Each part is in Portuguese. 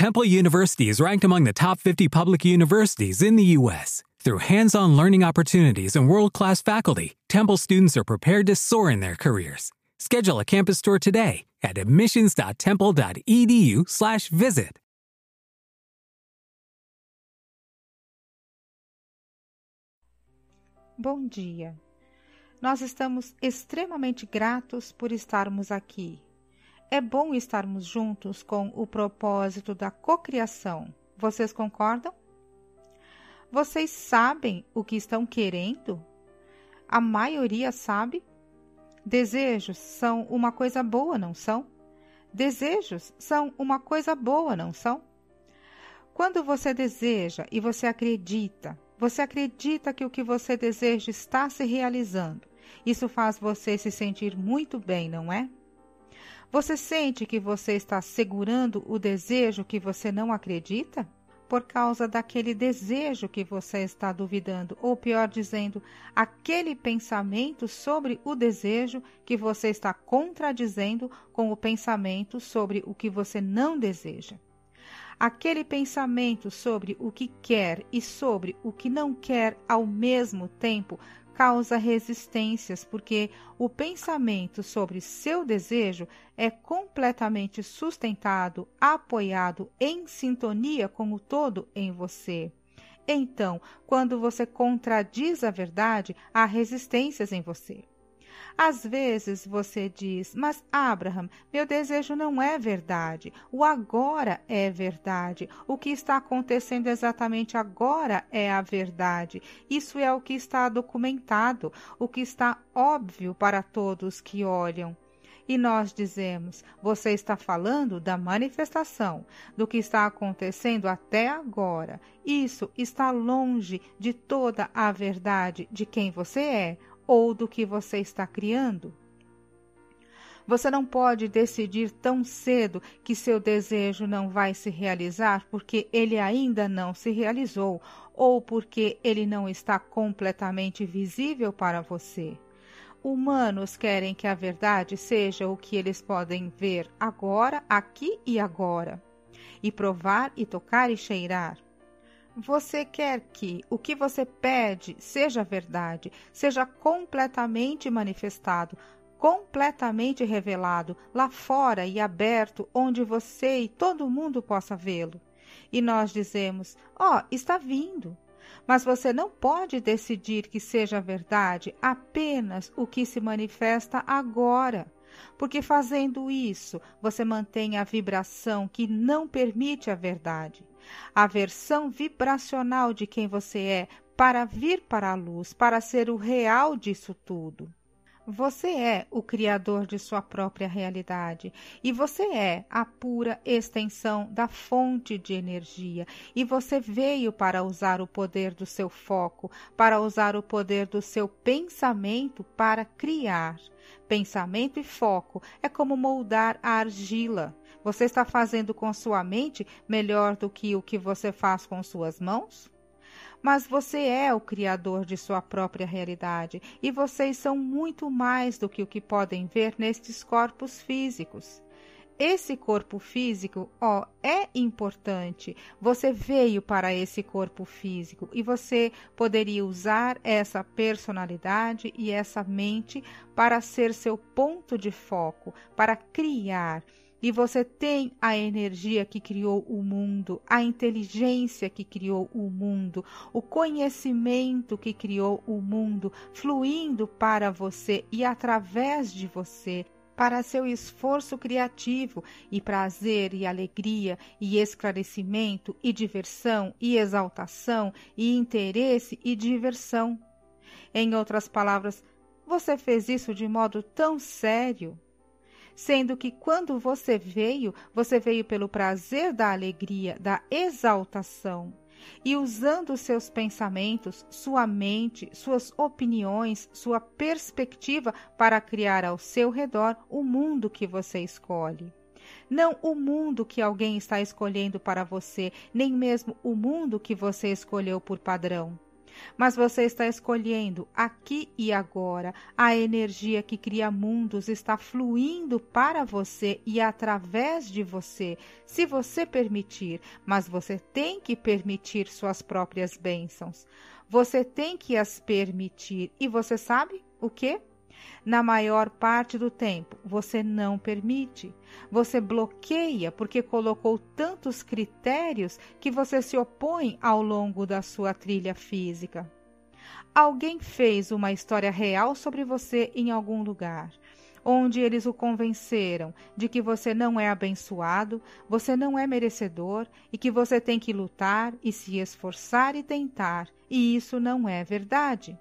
Temple University is ranked among the top 50 public universities in the U.S. Through hands on learning opportunities and world class faculty, Temple students are prepared to soar in their careers. Schedule a campus tour today at admissions.temple.edu/slash visit. Bom dia. Nós estamos extremamente gratos por estarmos aqui. É bom estarmos juntos com o propósito da cocriação. Vocês concordam? Vocês sabem o que estão querendo? A maioria sabe? Desejos são uma coisa boa, não são? Desejos são uma coisa boa, não são? Quando você deseja e você acredita, você acredita que o que você deseja está se realizando. Isso faz você se sentir muito bem, não é? Você sente que você está segurando o desejo que você não acredita? por causa daquele desejo que você está duvidando, ou pior dizendo, aquele pensamento sobre o desejo que você está contradizendo com o pensamento sobre o que você não deseja. Aquele pensamento sobre o que quer e sobre o que não quer ao mesmo tempo causa resistências, porque o pensamento sobre seu desejo é completamente sustentado, apoiado, em sintonia com o todo em você. Então, quando você contradiz a verdade, há resistências em você. Às vezes você diz, mas Abraham, meu desejo não é verdade. O agora é verdade. O que está acontecendo exatamente agora é a verdade. Isso é o que está documentado, o que está óbvio para todos que olham. E nós dizemos: você está falando da manifestação, do que está acontecendo até agora. Isso está longe de toda a verdade de quem você é, ou do que você está criando. Você não pode decidir tão cedo que seu desejo não vai se realizar porque ele ainda não se realizou ou porque ele não está completamente visível para você. Humanos querem que a verdade seja o que eles podem ver agora, aqui e agora, e provar e tocar e cheirar. Você quer que o que você pede seja verdade, seja completamente manifestado, completamente revelado lá fora e aberto, onde você e todo mundo possa vê-lo. E nós dizemos: Ó, oh, está vindo. Mas você não pode decidir que seja verdade apenas o que se manifesta agora porque fazendo isso você mantém a vibração que não permite a verdade a versão vibracional de quem você é para vir para a luz, para ser o real disso tudo. Você é o criador de sua própria realidade e você é a pura extensão da fonte de energia. E você veio para usar o poder do seu foco, para usar o poder do seu pensamento para criar. Pensamento e foco é como moldar a argila. Você está fazendo com sua mente melhor do que o que você faz com suas mãos? Mas você é o criador de sua própria realidade e vocês são muito mais do que o que podem ver nestes corpos físicos. Esse corpo físico, ó, é importante. Você veio para esse corpo físico e você poderia usar essa personalidade e essa mente para ser seu ponto de foco, para criar e você tem a energia que criou o mundo, a inteligência que criou o mundo, o conhecimento que criou o mundo, fluindo para você e através de você para seu esforço criativo e prazer e alegria e esclarecimento e diversão e exaltação e interesse e diversão. Em outras palavras, você fez isso de modo tão sério sendo que quando você veio, você veio pelo prazer da alegria, da exaltação. E usando seus pensamentos, sua mente, suas opiniões, sua perspectiva para criar ao seu redor o mundo que você escolhe não o mundo que alguém está escolhendo para você, nem mesmo o mundo que você escolheu por padrão. Mas você está escolhendo aqui e agora. A energia que cria mundos está fluindo para você e através de você, se você permitir. Mas você tem que permitir suas próprias bênçãos. Você tem que as permitir. E você sabe o que? Na maior parte do tempo, você não permite. Você bloqueia porque colocou tantos critérios que você se opõe ao longo da sua trilha física. Alguém fez uma história real sobre você em algum lugar onde eles o convenceram de que você não é abençoado, você não é merecedor e que você tem que lutar e se esforçar e tentar, e isso não é verdade.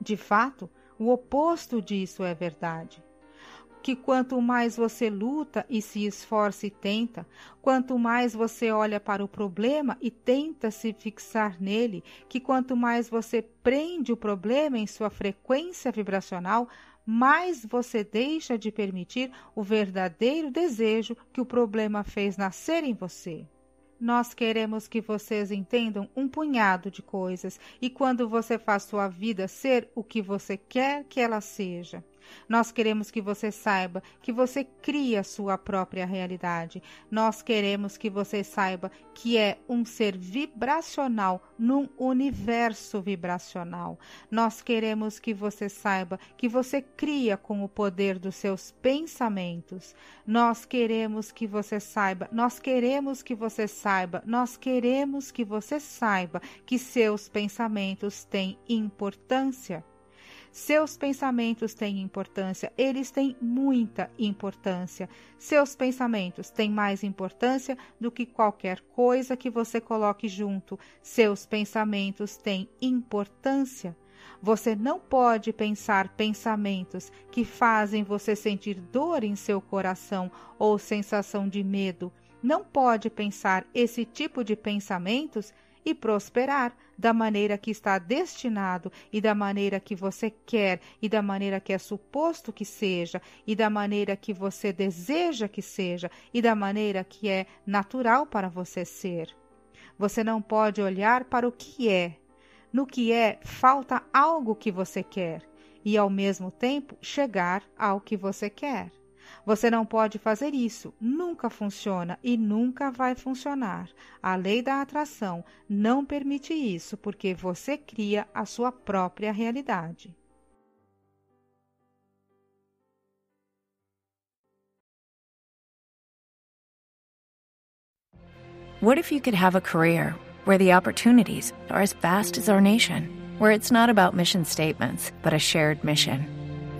De fato, o oposto disso é verdade. Que quanto mais você luta e se esforça e tenta, quanto mais você olha para o problema e tenta se fixar nele, que quanto mais você prende o problema em sua frequência vibracional, mais você deixa de permitir o verdadeiro desejo que o problema fez nascer em você. Nós queremos que vocês entendam um punhado de coisas e quando você faz sua vida ser o que você quer que ela seja. Nós queremos que você saiba que você cria sua própria realidade. Nós queremos que você saiba que é um ser vibracional num universo vibracional. Nós queremos que você saiba que você cria com o poder dos seus pensamentos. Nós queremos que você saiba, nós queremos que você saiba, nós queremos que você saiba que seus pensamentos têm importância. Seus pensamentos têm importância, eles têm muita importância. Seus pensamentos têm mais importância do que qualquer coisa que você coloque junto. Seus pensamentos têm importância. Você não pode pensar pensamentos que fazem você sentir dor em seu coração ou sensação de medo. Não pode pensar esse tipo de pensamentos e prosperar da maneira que está destinado e da maneira que você quer e da maneira que é suposto que seja e da maneira que você deseja que seja e da maneira que é natural para você ser. Você não pode olhar para o que é. No que é, falta algo que você quer e ao mesmo tempo chegar ao que você quer. Você não pode fazer isso, nunca funciona e nunca vai funcionar. A lei da atração não permite isso porque você cria a sua própria realidade. What if you could have a career where the opportunities are as vast as our nation, where it's not about mission statements, but a shared mission?